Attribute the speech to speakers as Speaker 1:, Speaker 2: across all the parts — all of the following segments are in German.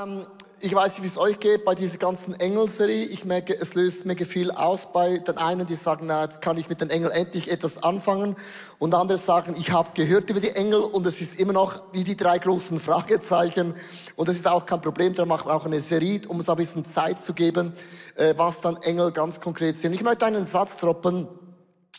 Speaker 1: Ähm, ich weiß nicht, wie es euch geht bei dieser ganzen Engelserie. Ich merke, es löst mega viel aus bei den einen, die sagen, na, jetzt kann ich mit den Engeln endlich etwas anfangen. Und andere sagen, ich habe gehört über die Engel und es ist immer noch wie die drei großen Fragezeichen. Und es ist auch kein Problem, da machen wir auch eine Serie, um uns ein bisschen Zeit zu geben, äh, was dann Engel ganz konkret sind. Ich möchte einen Satz droppen,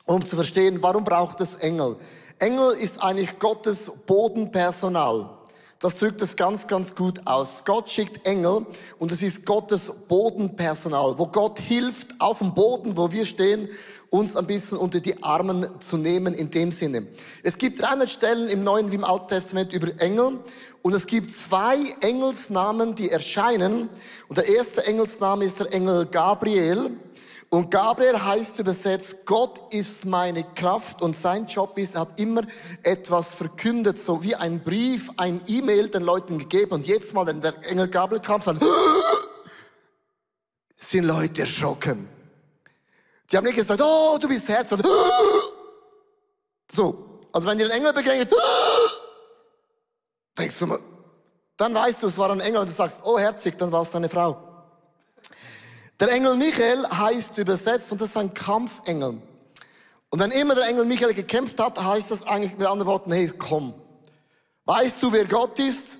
Speaker 1: um zu verstehen, warum braucht es Engel? Engel ist eigentlich Gottes Bodenpersonal. Das drückt es ganz, ganz gut aus. Gott schickt Engel und es ist Gottes Bodenpersonal, wo Gott hilft auf dem Boden, wo wir stehen, uns ein bisschen unter die Armen zu nehmen in dem Sinne. Es gibt 300 Stellen im Neuen wie im Alten Testament über Engel und es gibt zwei Engelsnamen, die erscheinen. Und der erste Engelsname ist der Engel Gabriel. Und Gabriel heißt übersetzt, Gott ist meine Kraft und sein Job ist, er hat immer etwas verkündet, so wie ein Brief, ein E-Mail den Leuten gegeben. Und jetzt mal, wenn der Engel Gabriel kam, sagt, sind Leute erschrocken. Die haben nicht gesagt, oh, du bist Herz. So, also wenn dir ein Engel begegnet, denkst du mal, dann weißt du, es war ein Engel und du sagst, oh, herzig, dann war es deine Frau. Der Engel Michael heißt übersetzt, und das ist ein Kampfengel. Und wenn immer der Engel Michael gekämpft hat, heißt das eigentlich mit anderen Worten, hey, komm. Weißt du, wer Gott ist?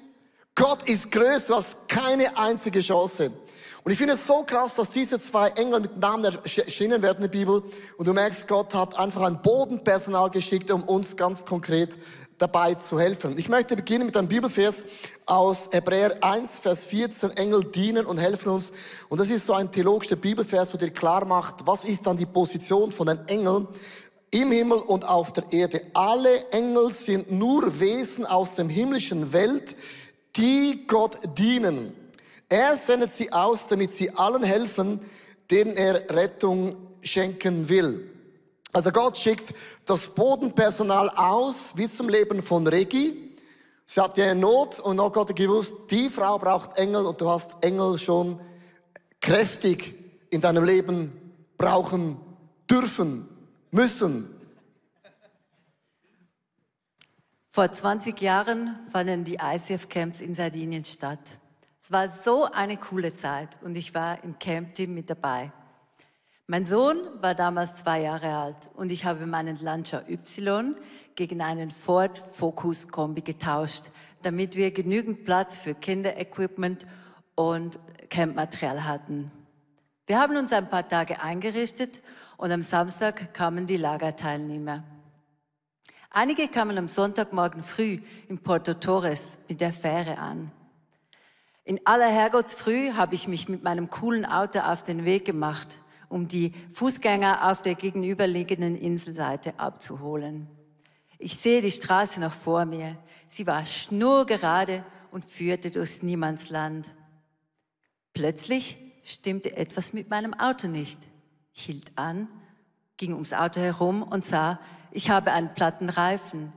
Speaker 1: Gott ist größer, du hast keine einzige Chance. Und ich finde es so krass, dass diese zwei Engel mit Namen erschienen werden in der Bibel. Und du merkst, Gott hat einfach ein Bodenpersonal geschickt, um uns ganz konkret dabei zu helfen. Ich möchte beginnen mit einem Bibelvers aus Hebräer 1, Vers 14. Engel dienen und helfen uns. Und das ist so ein theologischer Bibelvers, wo dir klar macht, was ist dann die Position von den Engeln im Himmel und auf der Erde. Alle Engel sind nur Wesen aus dem himmlischen Welt, die Gott dienen. Er sendet sie aus, damit sie allen helfen, denen er Rettung schenken will. Also Gott schickt das Bodenpersonal aus, wie zum Leben von Regi. Sie hat ja Not und noch Gott hat gewusst, die Frau braucht Engel und du hast Engel schon kräftig in deinem Leben brauchen dürfen, müssen.
Speaker 2: Vor 20 Jahren fanden die ICF-Camps in Sardinien statt. Es war so eine coole Zeit und ich war im Camp-Team mit dabei. Mein Sohn war damals zwei Jahre alt und ich habe meinen Lancia Y gegen einen Ford Focus Kombi getauscht, damit wir genügend Platz für Kinderequipment und Campmaterial hatten. Wir haben uns ein paar Tage eingerichtet und am Samstag kamen die Lagerteilnehmer. Einige kamen am Sonntagmorgen früh in Porto Torres mit der Fähre an. In aller Herrgottsfrüh habe ich mich mit meinem coolen Auto auf den Weg gemacht um die Fußgänger auf der gegenüberliegenden Inselseite abzuholen. Ich sehe die Straße noch vor mir. Sie war schnurgerade und führte durchs Niemandsland. Plötzlich stimmte etwas mit meinem Auto nicht. Ich hielt an, ging ums Auto herum und sah, ich habe einen platten Reifen.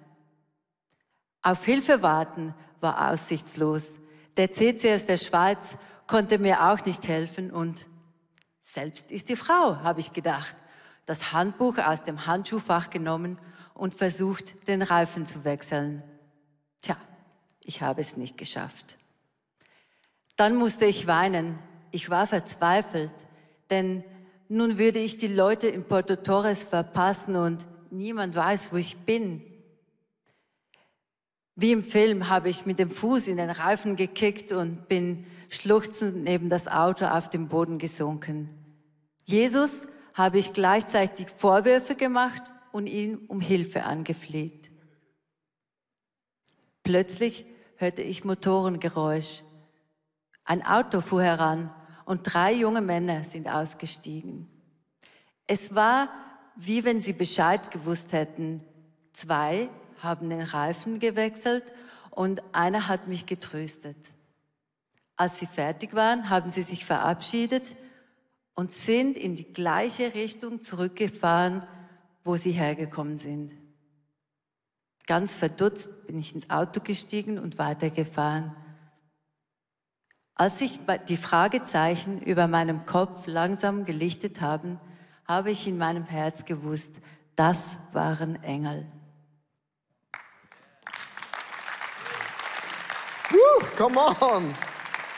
Speaker 2: Auf Hilfe warten war aussichtslos. Der CCS der Schweiz konnte mir auch nicht helfen und selbst ist die Frau, habe ich gedacht. Das Handbuch aus dem Handschuhfach genommen und versucht, den Reifen zu wechseln. Tja, ich habe es nicht geschafft. Dann musste ich weinen. Ich war verzweifelt, denn nun würde ich die Leute in Porto Torres verpassen und niemand weiß, wo ich bin. Wie im Film habe ich mit dem Fuß in den Reifen gekickt und bin schluchzend neben das Auto auf dem Boden gesunken. Jesus habe ich gleichzeitig Vorwürfe gemacht und ihn um Hilfe angefleht. Plötzlich hörte ich Motorengeräusch. Ein Auto fuhr heran und drei junge Männer sind ausgestiegen. Es war, wie wenn sie Bescheid gewusst hätten. Zwei haben den Reifen gewechselt und einer hat mich getröstet. Als sie fertig waren, haben sie sich verabschiedet und sind in die gleiche Richtung zurückgefahren, wo sie hergekommen sind. Ganz verdutzt bin ich ins Auto gestiegen und weitergefahren. Als sich die Fragezeichen über meinem Kopf langsam gelichtet haben, habe ich in meinem Herz gewusst, das waren Engel.
Speaker 1: Woo, come on!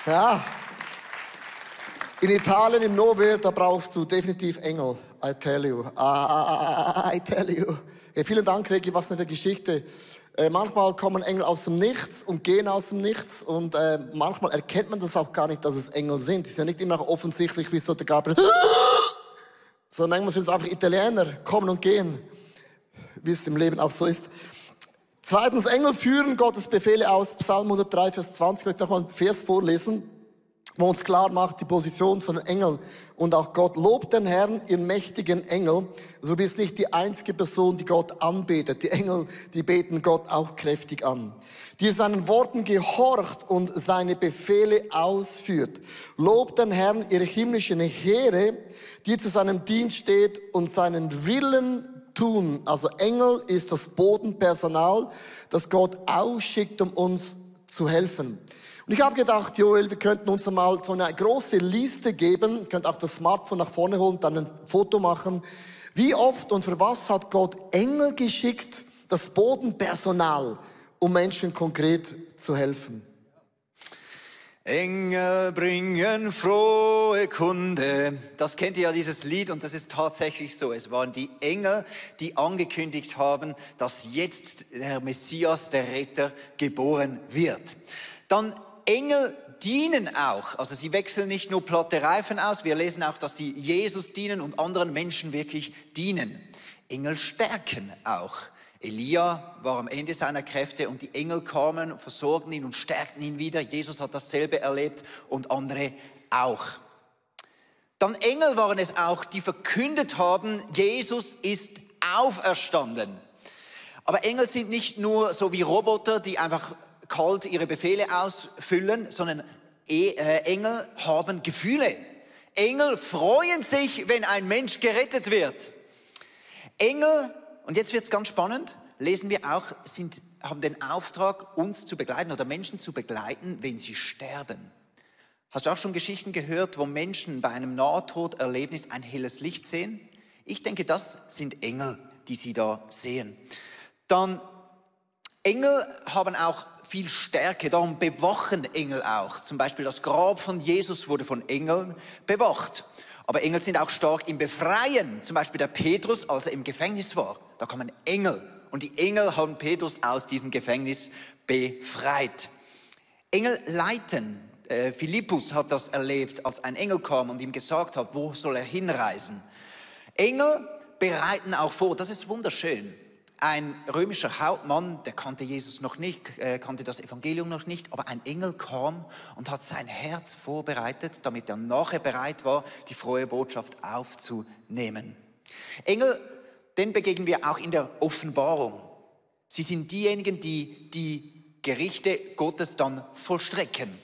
Speaker 1: Ja. In Italien, im Nowhere, da brauchst du definitiv Engel. I tell you. Ah, I tell you. Ja, vielen Dank, Regi, was eine Geschichte. Äh, manchmal kommen Engel aus dem Nichts und gehen aus dem Nichts und äh, manchmal erkennt man das auch gar nicht, dass es Engel sind. Die sind ja nicht immer offensichtlich wie so der Gabriel. Sondern manchmal sind es einfach Italiener, kommen und gehen, wie es im Leben auch so ist. Zweitens, Engel führen Gottes Befehle aus. Psalm 103, Vers 20. Ich möchte noch mal einen Vers vorlesen wo uns klar macht die Position von Engeln und auch Gott. Lobt den Herrn, ihr mächtigen Engel. So bist nicht die einzige Person, die Gott anbetet. Die Engel, die beten Gott auch kräftig an. Die seinen Worten gehorcht und seine Befehle ausführt. Lobt den Herrn, ihr himmlischen Heere, die zu seinem Dienst steht und seinen Willen tun. Also Engel ist das Bodenpersonal, das Gott ausschickt, um uns zu helfen. Und ich habe gedacht, Joel, wir könnten uns mal so eine große Liste geben, ihr könnt auch das Smartphone nach vorne holen, dann ein Foto machen. Wie oft und für was hat Gott Engel geschickt, das Bodenpersonal, um Menschen konkret zu helfen?
Speaker 3: Engel bringen frohe Kunde. Das kennt ihr ja, dieses Lied, und das ist tatsächlich so. Es waren die Engel, die angekündigt haben, dass jetzt der Messias, der Retter, geboren wird. Dann Engel dienen auch. Also sie wechseln nicht nur platte Reifen aus, wir lesen auch, dass sie Jesus dienen und anderen Menschen wirklich dienen. Engel stärken auch. Elia war am Ende seiner Kräfte und die Engel kamen, versorgten ihn und stärkten ihn wieder. Jesus hat dasselbe erlebt und andere auch. Dann Engel waren es auch, die verkündet haben, Jesus ist auferstanden. Aber Engel sind nicht nur so wie Roboter, die einfach kalt ihre Befehle ausfüllen, sondern e, äh, Engel haben Gefühle. Engel freuen sich, wenn ein Mensch gerettet wird. Engel, und jetzt wird es ganz spannend, lesen wir auch, sind, haben den Auftrag, uns zu begleiten oder Menschen zu begleiten, wenn sie sterben. Hast du auch schon Geschichten gehört, wo Menschen bei einem Nahtoderlebnis ein helles Licht sehen? Ich denke, das sind Engel, die sie da sehen. Dann Engel haben auch viel Stärke. Darum bewachen Engel auch. Zum Beispiel das Grab von Jesus wurde von Engeln bewacht. Aber Engel sind auch stark im Befreien. Zum Beispiel der Petrus, als er im Gefängnis war. Da kamen Engel. Und die Engel haben Petrus aus diesem Gefängnis befreit. Engel leiten. Äh, Philippus hat das erlebt, als ein Engel kam und ihm gesagt hat, wo soll er hinreisen. Engel bereiten auch vor. Das ist wunderschön. Ein römischer Hauptmann, der kannte Jesus noch nicht, äh, kannte das Evangelium noch nicht, aber ein Engel kam und hat sein Herz vorbereitet, damit er nachher bereit war, die frohe Botschaft aufzunehmen. Engel, den begegnen wir auch in der Offenbarung. Sie sind diejenigen, die die Gerichte Gottes dann vollstrecken.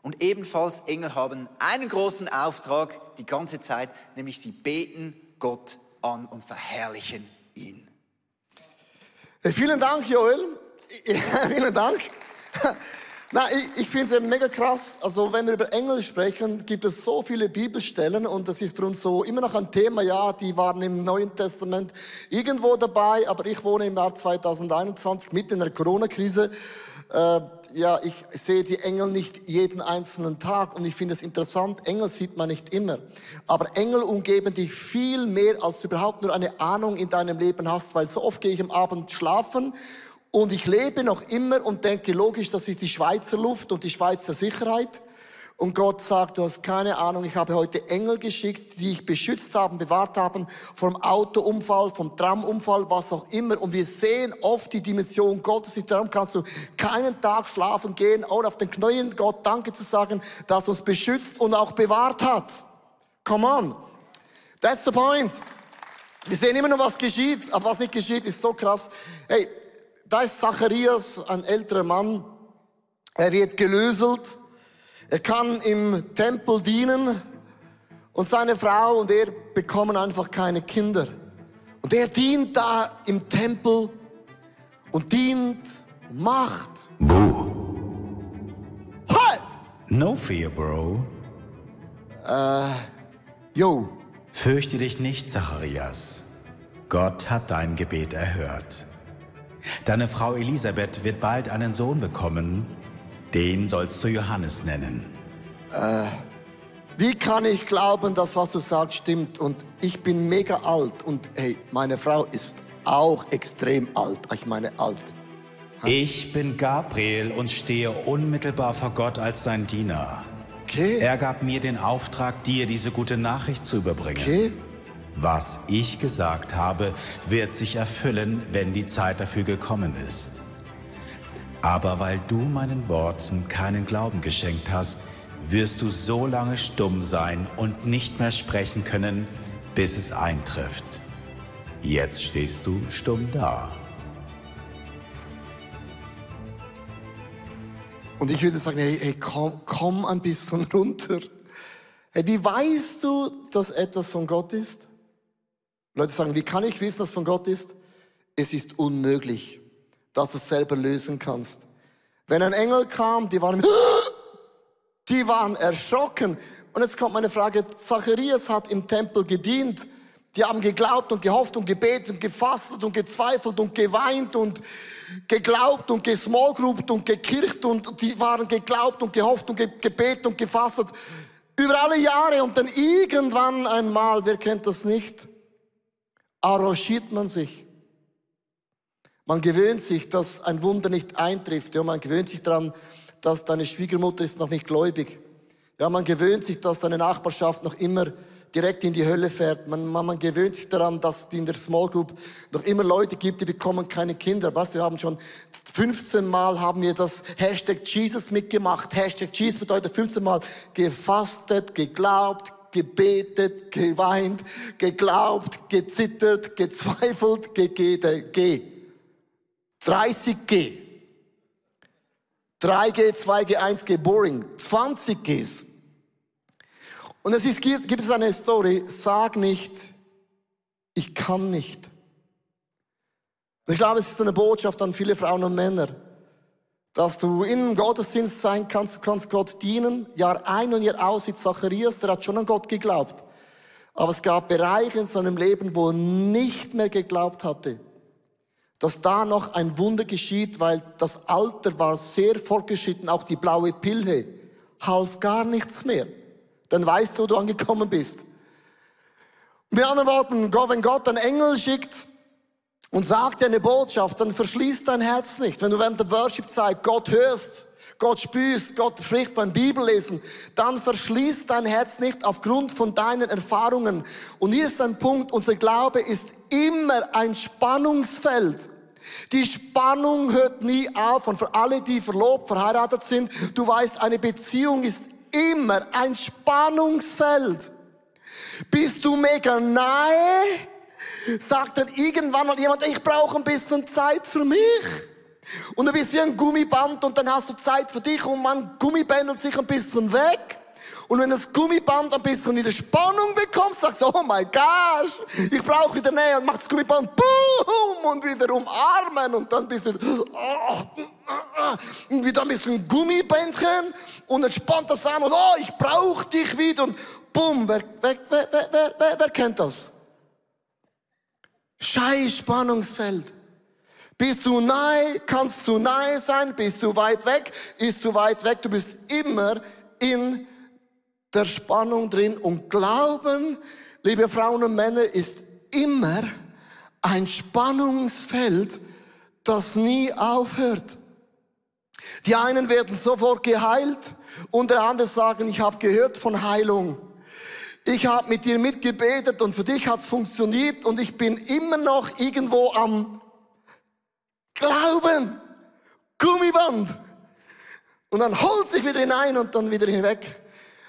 Speaker 3: Und ebenfalls Engel haben einen großen Auftrag die ganze Zeit, nämlich sie beten Gott an und verherrlichen ihn.
Speaker 1: Vielen Dank, Joel. vielen Dank. Na, ich, ich finde es mega krass. Also, wenn wir über Engel sprechen, gibt es so viele Bibelstellen und das ist für uns so immer noch ein Thema. Ja, die waren im Neuen Testament irgendwo dabei, aber ich wohne im Jahr 2021 mitten in der Corona-Krise. Äh, ja, ich sehe die Engel nicht jeden einzelnen Tag und ich finde es interessant, Engel sieht man nicht immer. Aber Engel umgeben dich viel mehr, als du überhaupt nur eine Ahnung in deinem Leben hast, weil so oft gehe ich am Abend schlafen und ich lebe noch immer und denke, logisch, das ist die Schweizer Luft und die Schweizer Sicherheit. Und Gott sagt, du hast keine Ahnung, ich habe heute Engel geschickt, die dich beschützt haben, bewahrt haben vom Autounfall, vom Tramunfall, was auch immer. Und wir sehen oft die Dimension Gottes. Darum kannst du keinen Tag schlafen gehen, ohne auf den Knien Gott Danke zu sagen, dass uns beschützt und auch bewahrt hat. Come on. That's the point. Wir sehen immer nur, was geschieht, aber was nicht geschieht, ist so krass. Hey, da ist Zacharias, ein älterer Mann. Er wird gelöselt er kann im Tempel dienen und seine Frau und er bekommen einfach keine Kinder. Und er dient da im Tempel und dient, macht.
Speaker 4: Boo.
Speaker 1: Hi!
Speaker 4: No fear, Bro.
Speaker 1: Äh, yo.
Speaker 4: Fürchte dich nicht, Zacharias. Gott hat dein Gebet erhört. Deine Frau Elisabeth wird bald einen Sohn bekommen den sollst du Johannes nennen.
Speaker 1: Wie kann ich glauben, dass was du sagst stimmt? Und ich bin mega alt und hey, meine Frau ist auch extrem alt. Ich meine alt.
Speaker 4: Ich bin Gabriel und stehe unmittelbar vor Gott als sein Diener.
Speaker 1: Okay.
Speaker 4: Er gab mir den Auftrag, dir diese gute Nachricht zu überbringen.
Speaker 1: Okay.
Speaker 4: Was ich gesagt habe, wird sich erfüllen, wenn die Zeit dafür gekommen ist. Aber weil du meinen Worten keinen Glauben geschenkt hast, wirst du so lange stumm sein und nicht mehr sprechen können, bis es eintrifft. Jetzt stehst du stumm da.
Speaker 1: Und ich würde sagen, hey, hey komm, komm ein bisschen runter. Hey, wie weißt du, dass etwas von Gott ist? Leute sagen, wie kann ich wissen, dass von Gott ist? Es ist unmöglich, dass du es selber lösen kannst. Wenn ein Engel kam, die waren, die waren erschrocken. Und jetzt kommt meine Frage, Zacharias hat im Tempel gedient. Die haben geglaubt und gehofft und gebetet und gefastet und gezweifelt und geweint und geglaubt und gesmallgroupt und gekircht und die waren geglaubt und gehofft und ge gebetet und gefastet über alle Jahre und dann irgendwann einmal, wer kennt das nicht, arrangiert man sich. Man gewöhnt sich, dass ein Wunder nicht eintrifft. Ja, man gewöhnt sich daran, dass deine Schwiegermutter ist noch nicht gläubig. Ja, man gewöhnt sich, dass deine Nachbarschaft noch immer direkt in die Hölle fährt. Man, man, man gewöhnt sich daran, dass es in der Small Group noch immer Leute gibt, die bekommen keine Kinder. Was? Wir haben schon 15 Mal haben wir das Hashtag Jesus mitgemacht. Hashtag Jesus bedeutet 15 Mal gefastet, geglaubt, gebetet, geweint, geglaubt, gezittert, gezweifelt, gegeben, G. 30G. 3G, 2G, 1G, boring. 20 Gs. Und es ist, gibt, es eine Story, sag nicht, ich kann nicht. Ich glaube, es ist eine Botschaft an viele Frauen und Männer, dass du in Gottesdienst sein kannst, du kannst Gott dienen, Jahr ein und Jahr aus, wie Zacharias, der hat schon an Gott geglaubt. Aber es gab Bereiche in seinem Leben, wo er nicht mehr geglaubt hatte, dass da noch ein Wunder geschieht, weil das Alter war sehr fortgeschritten, auch die blaue Pille half gar nichts mehr dann weißt du, wo du angekommen bist. Mit anderen Worten, wenn Gott einen Engel schickt und sagt dir eine Botschaft, dann verschließt dein Herz nicht. Wenn du während der Worship-Zeit Gott hörst, Gott spürst, Gott spricht beim Bibellesen, dann verschließt dein Herz nicht aufgrund von deinen Erfahrungen. Und hier ist ein Punkt, unser Glaube ist immer ein Spannungsfeld. Die Spannung hört nie auf. Und für alle, die verlobt, verheiratet sind, du weißt, eine Beziehung ist immer ein Spannungsfeld. Bist du mega nahe? Sagt dann irgendwann mal jemand, ich brauche ein bisschen Zeit für mich. Und du bist wie ein Gummiband und dann hast du Zeit für dich und man gummibändelt sich ein bisschen weg. Und wenn das Gummiband ein bisschen wieder Spannung bekommt, sagst du, oh my gosh, ich brauche wieder Nähe und macht das Gummiband boom und wieder umarmen und dann bist du oh, und wieder ein bisschen Gummibändchen und entspannt das an und oh, ich brauche dich wieder und boom, wer, wer, wer, wer, wer, wer kennt das? Scheiß Spannungsfeld. Bist du nahe, kannst du nahe sein, bist du weit weg, ist du weit weg, du bist immer in der Spannung drin und Glauben, liebe Frauen und Männer, ist immer ein Spannungsfeld, das nie aufhört. Die einen werden sofort geheilt und der andere sagen, ich habe gehört von Heilung. Ich habe mit dir mitgebetet und für dich hat's funktioniert und ich bin immer noch irgendwo am Glauben. Gummiband. Und dann holt sich wieder hinein und dann wieder hinweg.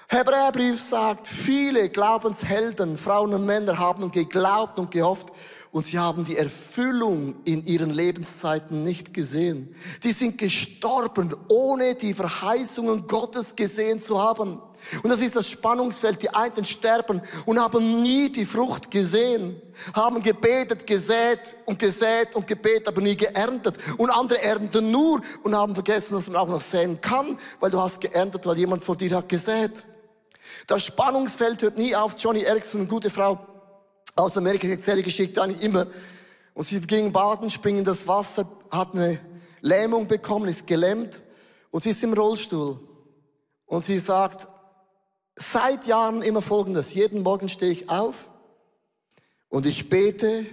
Speaker 1: Hebräerbrief sagt, viele Glaubenshelden, Frauen und Männer haben geglaubt und gehofft und sie haben die Erfüllung in ihren Lebenszeiten nicht gesehen. Die sind gestorben, ohne die Verheißungen Gottes gesehen zu haben. Und das ist das Spannungsfeld. Die einen sterben und haben nie die Frucht gesehen, haben gebetet, gesät und gesät und gebetet, aber nie geerntet. Und andere ernten nur und haben vergessen, dass man auch noch säen kann, weil du hast geerntet, weil jemand vor dir hat gesät. Das Spannungsfeld hört nie auf. Johnny Erickson, eine gute Frau aus Amerika, erzähle Geschichte eigentlich immer. Und sie ging baden, springen in das Wasser, hat eine Lähmung bekommen, ist gelähmt und sie ist im Rollstuhl. Und sie sagt, seit Jahren immer Folgendes. Jeden Morgen stehe ich auf und ich bete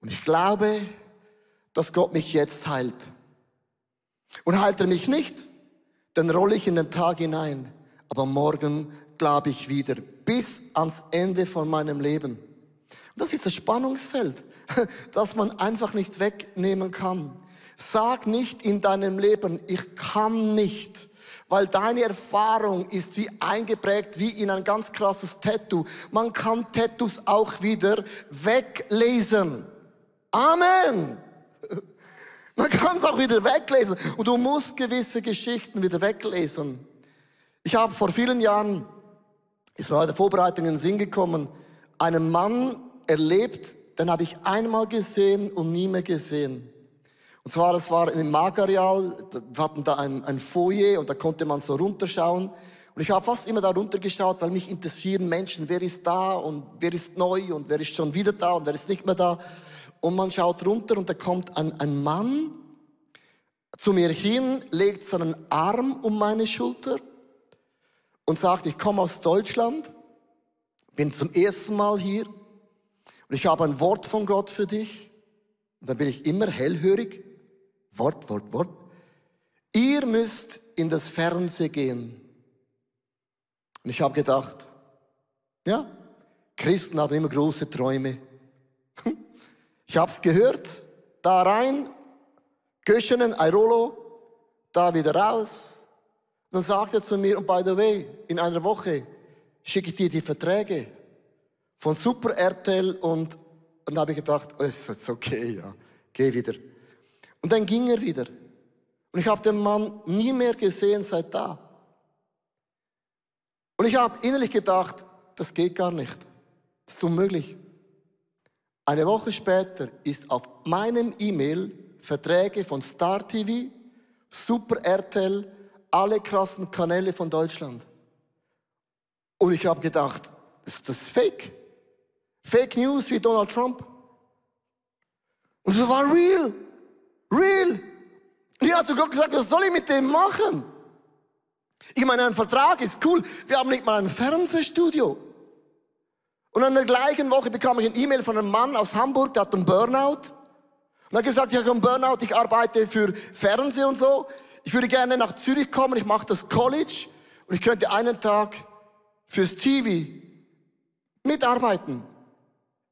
Speaker 1: und ich glaube, dass Gott mich jetzt heilt. Und heilt er mich nicht, dann rolle ich in den Tag hinein. Aber morgen glaube ich wieder bis ans Ende von meinem Leben. Und das ist das Spannungsfeld, das man einfach nicht wegnehmen kann. Sag nicht in deinem Leben, ich kann nicht, weil deine Erfahrung ist wie eingeprägt, wie in ein ganz krasses Tattoo. Man kann Tattoos auch wieder weglesen. Amen. Man kann es auch wieder weglesen. Und du musst gewisse Geschichten wieder weglesen. Ich habe vor vielen Jahren, ist war der Vorbereitung in den Sinn gekommen, einen Mann erlebt, den habe ich einmal gesehen und nie mehr gesehen. Und zwar, das war im Magareal, wir hatten da ein, ein Foyer und da konnte man so runterschauen. Und ich habe fast immer da runtergeschaut, weil mich interessieren Menschen, wer ist da und wer ist neu und wer ist schon wieder da und wer ist nicht mehr da. Und man schaut runter und da kommt ein, ein Mann zu mir hin, legt seinen Arm um meine Schulter und sagt, ich komme aus Deutschland, bin zum ersten Mal hier und ich habe ein Wort von Gott für dich. Und dann bin ich immer hellhörig. Wort, Wort, Wort. Ihr müsst in das Fernsehen gehen. Und ich habe gedacht, ja, Christen haben immer große Träume. Ich habe es gehört, da rein, Göschenen, Airolo, da wieder raus. Und dann sagt er zu mir, und by the way, in einer Woche schicke ich dir die Verträge von Super RTL und, und dann habe ich gedacht, oh, ist okay, ja, geh wieder. Und dann ging er wieder. Und ich habe den Mann nie mehr gesehen seit da. Und ich habe innerlich gedacht, das geht gar nicht. Das ist unmöglich. Eine Woche später ist auf meinem E-Mail Verträge von Star TV, Super RTL, alle krassen Kanäle von Deutschland. Und ich habe gedacht, ist das fake? Fake News wie Donald Trump? Und es war real. Real. Ich habe sogar gesagt, was soll ich mit dem machen? Ich meine, ein Vertrag ist cool. Wir haben nicht mal ein Fernsehstudio. Und in der gleichen Woche bekam ich ein E-Mail von einem Mann aus Hamburg, der hat einen Burnout. Und er hat gesagt, ich habe einen Burnout, ich arbeite für Fernsehen und so. Ich würde gerne nach Zürich kommen, ich mache das College und ich könnte einen Tag fürs TV mitarbeiten.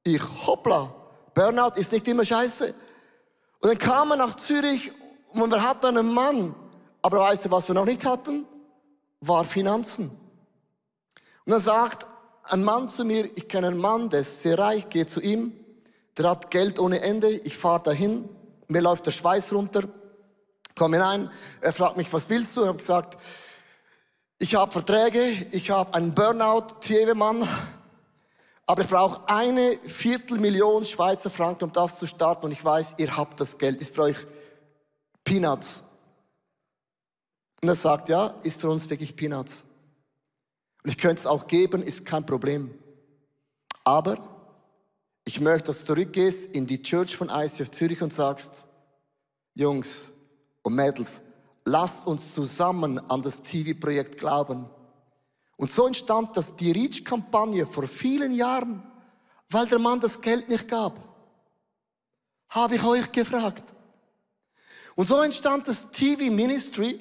Speaker 1: Ich, hoppla, Burnout ist nicht immer scheiße. Und dann kam er nach Zürich und wir hatten einen Mann. Aber weißt du, was wir noch nicht hatten? War Finanzen. Und er sagt ein Mann zu mir, ich kenne einen Mann, der ist sehr reich, gehe zu ihm, der hat Geld ohne Ende, ich fahre dahin, mir läuft der Schweiß runter, komme hinein, er fragt mich, was willst du? Ich habe gesagt, ich habe Verträge, ich habe einen Burnout, Tiewemann, aber ich brauche eine Viertelmillion Schweizer Franken, um das zu starten und ich weiß, ihr habt das Geld, ist für euch Peanuts. Und er sagt, ja, ist für uns wirklich Peanuts. Und ich könnte es auch geben, ist kein Problem. Aber ich möchte, dass du zurückgehst in die Church von ICF Zürich und sagst, Jungs und Mädels, lasst uns zusammen an das TV-Projekt glauben. Und so entstand das die Reach-Kampagne vor vielen Jahren, weil der Mann das Geld nicht gab. Habe ich euch gefragt. Und so entstand das TV-Ministry,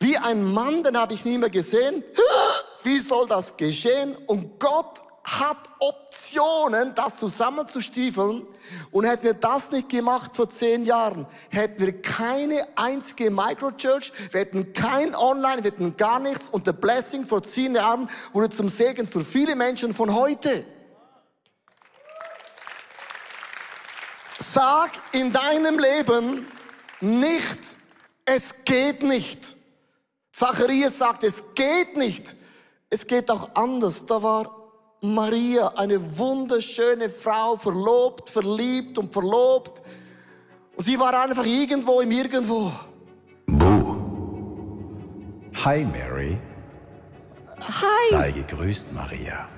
Speaker 1: wie ein Mann, den habe ich nie mehr gesehen. Wie soll das geschehen? Und Gott hat Optionen, das zusammenzustiefeln. Und hätten wir das nicht gemacht vor zehn Jahren, hätten wir keine einzige Microchurch, wir hätten kein Online, wir hätten gar nichts. Und der Blessing vor zehn Jahren wurde zum Segen für viele Menschen von heute. Sag in deinem Leben nicht, es geht nicht. Zacharias sagt, es geht nicht. Es geht auch anders. Da war Maria, eine wunderschöne Frau, verlobt, verliebt und verlobt. Und sie war einfach irgendwo im Irgendwo.
Speaker 4: Buh. Hi, Mary.
Speaker 2: Hi.
Speaker 4: Sei gegrüßt, Maria.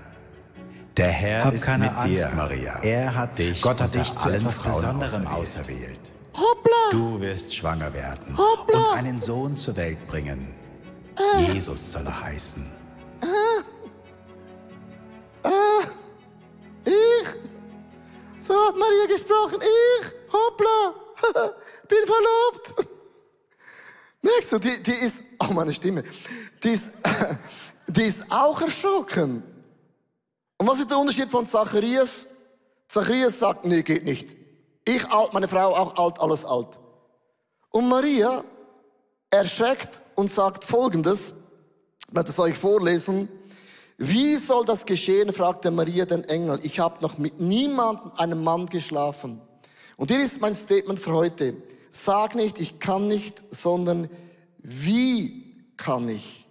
Speaker 4: Der Herr
Speaker 5: Hab
Speaker 4: ist
Speaker 5: keine
Speaker 4: mit
Speaker 5: Angst,
Speaker 4: dir.
Speaker 5: Maria.
Speaker 4: Er hat dich.
Speaker 5: Gott hat dich zu
Speaker 4: allen
Speaker 5: etwas
Speaker 4: Frauen
Speaker 5: Besonderem
Speaker 4: auserwählt.
Speaker 1: Hoppla!
Speaker 4: Du wirst schwanger werden
Speaker 1: Hoppla.
Speaker 4: und einen Sohn zur Welt bringen. Jesus soll er heißen.
Speaker 1: Gesprochen. Ich, hoppla, bin verlobt. Merkst du, die, die ist, oh meine Stimme, die ist, die ist auch erschrocken. Und was ist der Unterschied von Zacharias? Zacharias sagt, nee, geht nicht. Ich alt, meine Frau auch alt, alles alt. Und Maria erschreckt und sagt Folgendes, ich werde es euch vorlesen. Wie soll das geschehen, fragte Maria den Engel. Ich habe noch mit niemandem, einem Mann geschlafen. Und hier ist mein Statement für heute. Sag nicht, ich kann nicht, sondern wie kann ich?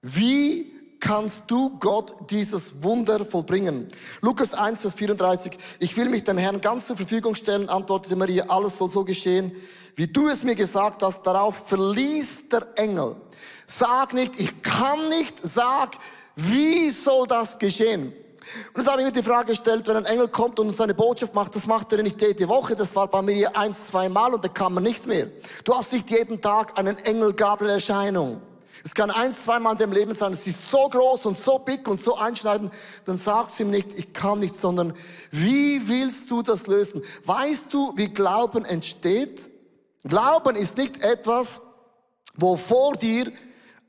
Speaker 1: Wie kannst du Gott dieses Wunder vollbringen? Lukas 1, Vers 34. Ich will mich dem Herrn ganz zur Verfügung stellen, antwortete Maria, alles soll so geschehen, wie du es mir gesagt hast. Darauf verließ der Engel. Sag nicht, ich kann nicht, sag, wie soll das geschehen? Und das habe ich mir die Frage gestellt, wenn ein Engel kommt und seine Botschaft macht, das macht er nicht jede Woche, das war bei mir eins, zwei Mal und da kann man nicht mehr. Du hast nicht jeden Tag einen Engel Gabriel-Erscheinung. Es kann eins, zweimal in dem Leben sein, es ist so groß und so big und so einschneidend, dann sagst du ihm nicht, ich kann nicht, sondern wie willst du das lösen? Weißt du, wie Glauben entsteht? Glauben ist nicht etwas, wo vor dir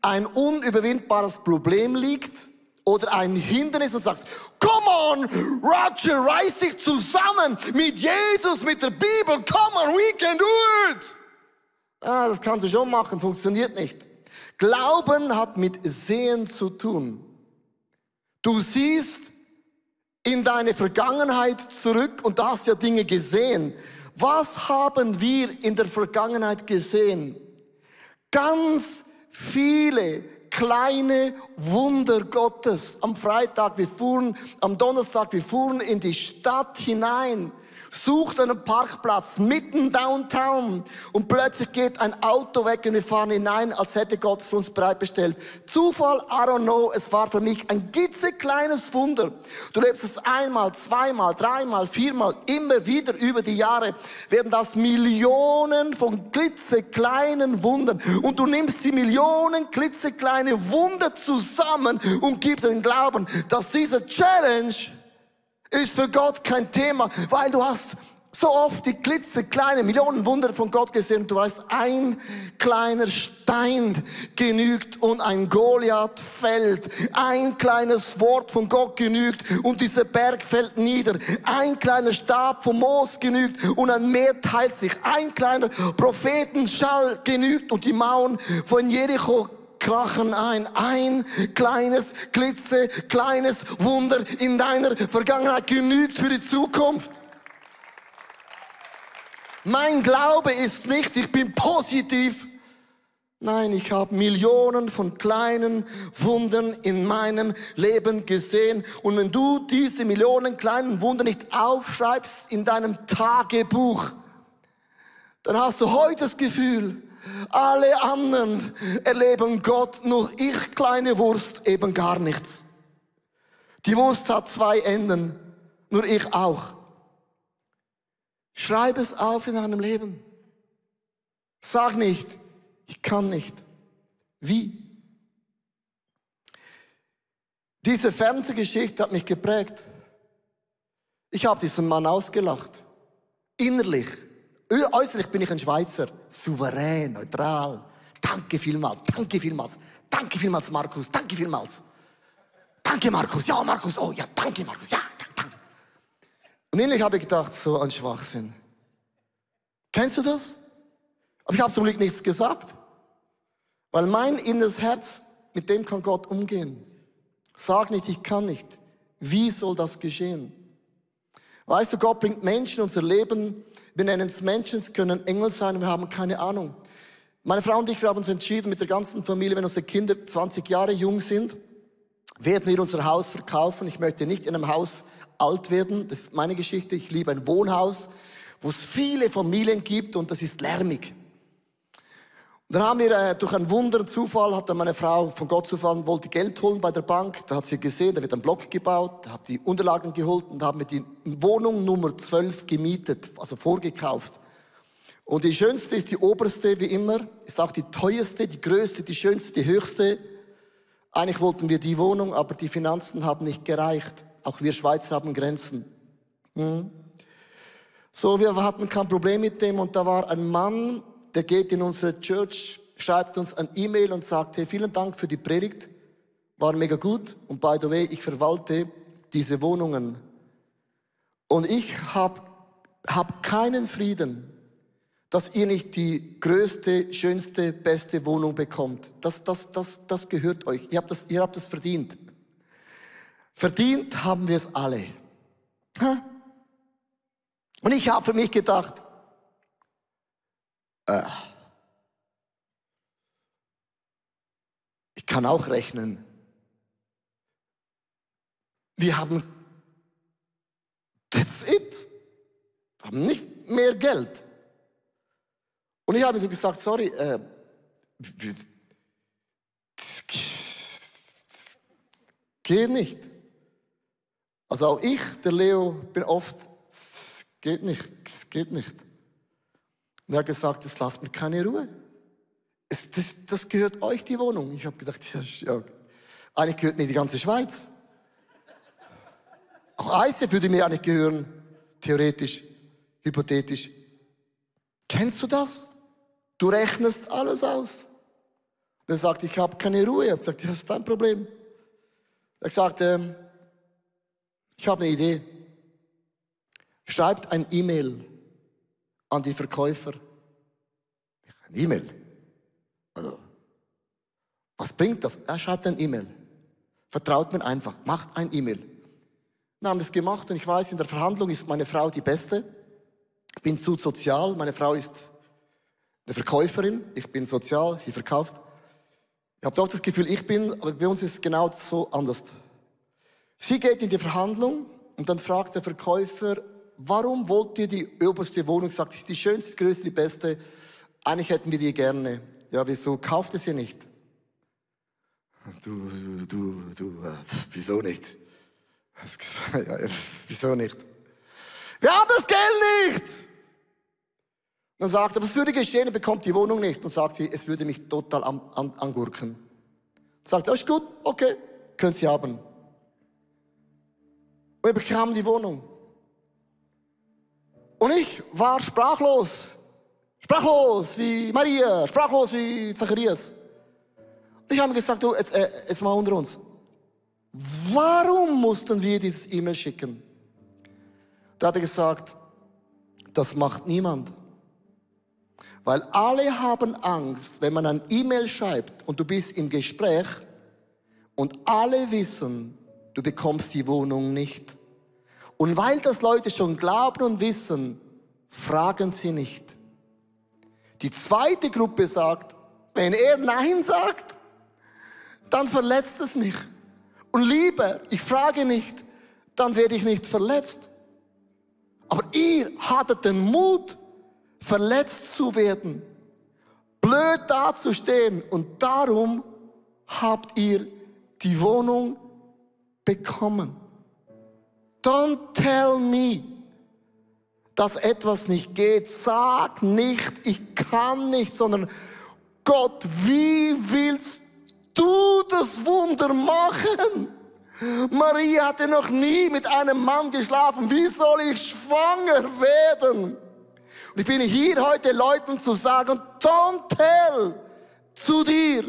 Speaker 1: ein unüberwindbares Problem liegt oder ein Hindernis und sagst, come on, Roger, reiß dich zusammen mit Jesus, mit der Bibel, come on, we can do it. Ah, das kannst du schon machen, funktioniert nicht. Glauben hat mit Sehen zu tun. Du siehst in deine Vergangenheit zurück und du hast ja Dinge gesehen. Was haben wir in der Vergangenheit gesehen? Ganz viele kleine Wunder Gottes. Am Freitag, wir fuhren, am Donnerstag, wir fuhren in die Stadt hinein sucht einen Parkplatz mitten downtown und plötzlich geht ein Auto weg und wir fahren hinein, als hätte Gott es für uns bereitgestellt. Zufall, I don't know, es war für mich ein klitzekleines Wunder. Du lebst es einmal, zweimal, dreimal, viermal, immer wieder über die Jahre werden das Millionen von klitzekleinen Wundern und du nimmst die Millionen klitzekleine Wunder zusammen und gibst den Glauben, dass diese Challenge ist für Gott kein Thema, weil du hast so oft die klitzekleine Millionen Wunder von Gott gesehen und du weißt, ein kleiner Stein genügt und ein Goliath fällt. Ein kleines Wort von Gott genügt und dieser Berg fällt nieder. Ein kleiner Stab vom Moos genügt und ein Meer teilt sich. Ein kleiner Prophetenschall genügt und die Mauern von Jericho krachen ein. Ein kleines, klitze, kleines Wunder in deiner Vergangenheit genügt für die Zukunft. Mein Glaube ist nicht, ich bin positiv. Nein, ich habe Millionen von kleinen Wundern in meinem Leben gesehen. Und wenn du diese Millionen kleinen Wunder nicht aufschreibst in deinem Tagebuch, dann hast du heute das Gefühl, alle anderen erleben Gott, nur ich, kleine Wurst, eben gar nichts. Die Wurst hat zwei Enden, nur ich auch. Schreib es auf in deinem Leben. Sag nicht, ich kann nicht. Wie? Diese Fernsehgeschichte hat mich geprägt. Ich habe diesen Mann ausgelacht. Innerlich. Äußerlich bin ich ein Schweizer, souverän, neutral. Danke vielmals, danke vielmals, danke vielmals, Markus, danke vielmals. Danke, Markus, ja, Markus, oh ja, danke, Markus, ja, danke. Und innerlich habe ich gedacht, so ein Schwachsinn. Kennst du das? Aber ich habe zum Glück nichts gesagt. Weil mein inneres Herz, mit dem kann Gott umgehen. Sag nicht, ich kann nicht. Wie soll das geschehen? Weißt du, Gott bringt Menschen in unser Leben, wir nennen es Menschen, es können Engel sein, wir haben keine Ahnung. Meine Frau und ich, wir haben uns entschieden, mit der ganzen Familie, wenn unsere Kinder 20 Jahre jung sind, werden wir unser Haus verkaufen. Ich möchte nicht in einem Haus alt werden. Das ist meine Geschichte. Ich liebe ein Wohnhaus, wo es viele Familien gibt und das ist lärmig. Dann haben wir äh, durch einen Wunder, Zufall, hat dann meine Frau von Gott zufall, wollte Geld holen bei der Bank. Da hat sie gesehen, da wird ein Block gebaut, hat die Unterlagen geholt und haben wir die Wohnung Nummer 12 gemietet, also vorgekauft. Und die schönste ist die oberste, wie immer, ist auch die teuerste, die größte, die schönste, die höchste. Eigentlich wollten wir die Wohnung, aber die Finanzen haben nicht gereicht. Auch wir Schweizer haben Grenzen. Hm. So, wir hatten kein Problem mit dem und da war ein Mann, der geht in unsere Church, schreibt uns ein E-Mail und sagt, hey, vielen Dank für die Predigt, war mega gut und by the way, ich verwalte diese Wohnungen. Und ich habe hab keinen Frieden, dass ihr nicht die größte, schönste, beste Wohnung bekommt. Das, das, das, das gehört euch. Ihr habt das, ihr habt das verdient. Verdient haben wir es alle. Und ich habe für mich gedacht, ich kann auch rechnen. Wir haben, that's it, haben nicht mehr Geld. Und ich habe ihm gesagt, sorry, äh, geht nicht. Also auch ich, der Leo, bin oft, geht nicht, es geht nicht. Und er hat gesagt, es lasst mir keine Ruhe. Es, das, das, gehört euch, die Wohnung. Ich habe gedacht, ja, eigentlich gehört mir die ganze Schweiz. Auch ICF würde mir eigentlich gehören, theoretisch, hypothetisch. Kennst du das? Du rechnest alles aus. Und er sagt, ich habe keine Ruhe. Ich habe gesagt, das ist dein Problem. Er sagt, ähm, ich habe eine Idee. Schreibt ein E-Mail an die Verkäufer. Ein E-Mail. Also, was bringt das? Er schreibt ein E-Mail. Vertraut mir einfach. Macht ein E-Mail. Wir haben das gemacht und ich weiß, in der Verhandlung ist meine Frau die Beste. Ich bin zu sozial. Meine Frau ist eine Verkäuferin. Ich bin sozial. Sie verkauft. Ich habe doch das Gefühl, ich bin, aber bei uns ist es genau so anders. Sie geht in die Verhandlung und dann fragt der Verkäufer, warum wollt ihr die oberste Wohnung? Sagt, ist die schönste, größte, die beste. Eigentlich hätten wir die gerne. Ja, wieso kauft es ihr nicht? Du, du, du, äh, wieso nicht? Ja, wieso nicht? Wir haben das Geld nicht! Dann sagt er, was würde geschehen? Er bekommt die Wohnung nicht. Dann sagt sie, es würde mich total an, an, angurken. Dann sagt er, ist gut, okay, können Sie haben. Und er bekam die Wohnung. Und ich war sprachlos. Sprachlos wie Maria, sprachlos wie Zacharias. Und ich habe gesagt, du, jetzt, äh, jetzt mal unter uns. Warum mussten wir dieses E-Mail schicken? Da hat er gesagt, das macht niemand. Weil alle haben Angst, wenn man ein E-Mail schreibt und du bist im Gespräch und alle wissen, du bekommst die Wohnung nicht. Und weil das Leute schon glauben und wissen, fragen sie nicht. Die zweite Gruppe sagt, wenn er Nein sagt, dann verletzt es mich. Und lieber, ich frage nicht, dann werde ich nicht verletzt. Aber ihr hattet den Mut, verletzt zu werden, blöd dazustehen und darum habt ihr die Wohnung bekommen. Don't tell me, dass etwas nicht geht. Sag nicht, ich kann nicht, sondern Gott, wie willst du das Wunder machen? Maria hatte noch nie mit einem Mann geschlafen. Wie soll ich schwanger werden? Und ich bin hier heute Leuten zu sagen, don't tell zu dir,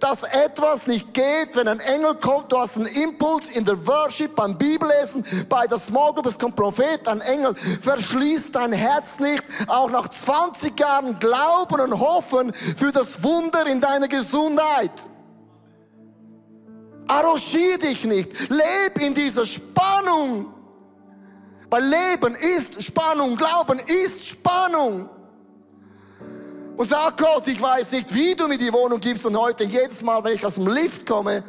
Speaker 1: dass etwas nicht geht, wenn ein Engel kommt, du hast einen Impuls in der Worship, beim Bibellesen, bei der Small Group, es kommt Prophet, ein Engel, verschließ dein Herz nicht, auch nach 20 Jahren Glauben und Hoffen für das Wunder in deiner Gesundheit. Arrangier dich nicht, leb in dieser Spannung. Weil Leben ist Spannung, Glauben ist Spannung und sag Gott, ich weiß nicht, wie du mir die Wohnung gibst und heute jedes Mal, wenn ich aus dem Lift komme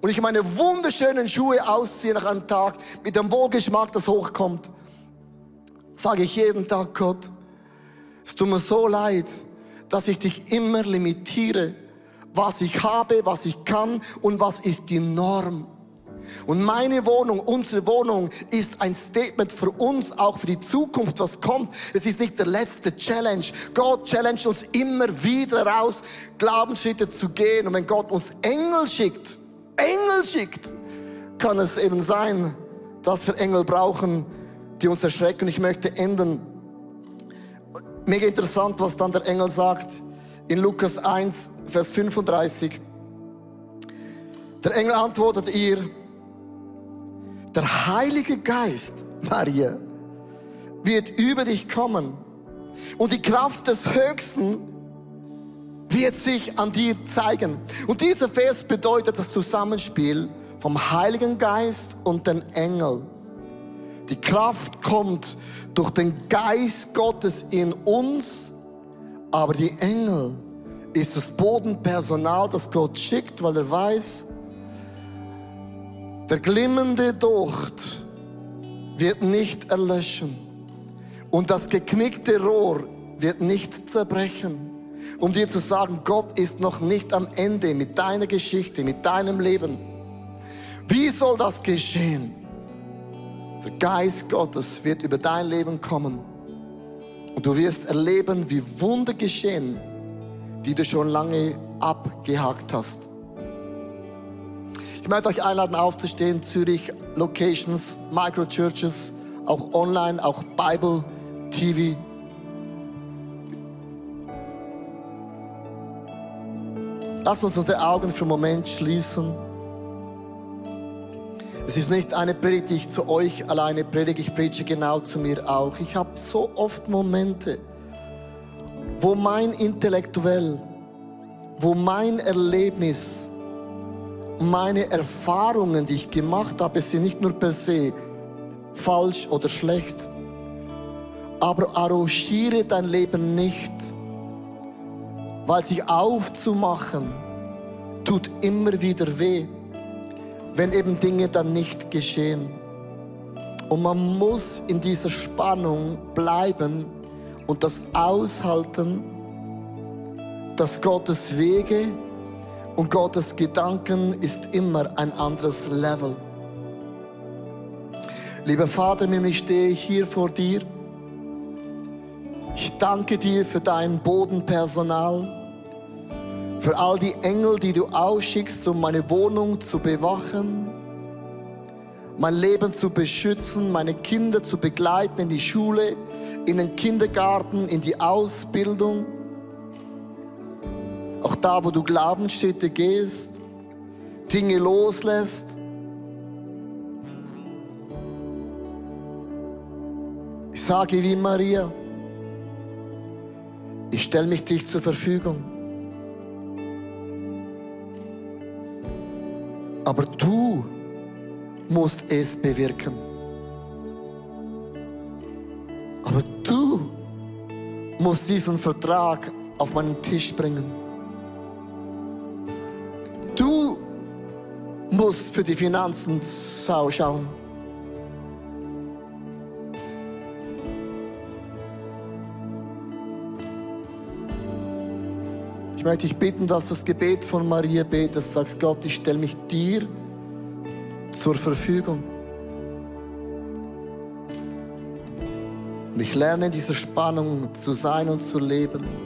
Speaker 1: und ich meine wunderschönen Schuhe ausziehe nach einem Tag mit dem Wohlgeschmack, das hochkommt, sage ich jeden Tag Gott, es tut mir so leid, dass ich dich immer limitiere, was ich habe, was ich kann und was ist die Norm. Und meine Wohnung, unsere Wohnung ist ein Statement für uns, auch für die Zukunft, was kommt. Es ist nicht der letzte Challenge. Gott challenge uns immer wieder raus, Glaubensschritte zu gehen. Und wenn Gott uns Engel schickt, Engel schickt, kann es eben sein, dass wir Engel brauchen, die uns erschrecken. Ich möchte enden Mega interessant, was dann der Engel sagt in Lukas 1, Vers 35. Der Engel antwortet ihr, der Heilige Geist, Maria, wird über dich kommen und die Kraft des Höchsten wird sich an dir zeigen. Und dieser Vers bedeutet das Zusammenspiel vom Heiligen Geist und den Engel. Die Kraft kommt durch den Geist Gottes in uns, aber die Engel ist das Bodenpersonal, das Gott schickt, weil er weiß, der glimmende Docht wird nicht erlöschen und das geknickte Rohr wird nicht zerbrechen. Um dir zu sagen, Gott ist noch nicht am Ende mit deiner Geschichte, mit deinem Leben. Wie soll das geschehen? Der Geist Gottes wird über dein Leben kommen und du wirst erleben, wie Wunder geschehen, die du schon lange abgehakt hast. Ich möchte euch einladen, aufzustehen. Zürich, Locations, Microchurches, auch online, auch Bible, TV. Lass uns unsere Augen für einen Moment schließen. Es ist nicht eine Predigt, die ich zu euch alleine predige, ich predige genau zu mir auch. Ich habe so oft Momente, wo mein Intellektuell, wo mein Erlebnis meine Erfahrungen, die ich gemacht habe, sind nicht nur per se falsch oder schlecht, aber arrangiere dein Leben nicht, weil sich aufzumachen tut immer wieder weh, wenn eben Dinge dann nicht geschehen. Und man muss in dieser Spannung bleiben und das aushalten, dass Gottes Wege und Gottes Gedanken ist immer ein anderes Level. Lieber Vater, ich stehe hier vor dir. Ich danke dir für dein Bodenpersonal, für all die Engel, die du ausschickst, um meine Wohnung zu bewachen, mein Leben zu beschützen, meine Kinder zu begleiten in die Schule, in den Kindergarten, in die Ausbildung. Auch da, wo du Glaubensschritte gehst, Dinge loslässt. Ich sage wie Maria, ich stelle mich dich zur Verfügung. Aber du musst es bewirken. Aber du musst diesen Vertrag auf meinen Tisch bringen. Muss für die Finanzen schauen. Ich möchte dich bitten, dass du das Gebet von Maria betest, sagst Gott, ich stelle mich dir zur Verfügung. Und ich lerne in dieser Spannung zu sein und zu leben.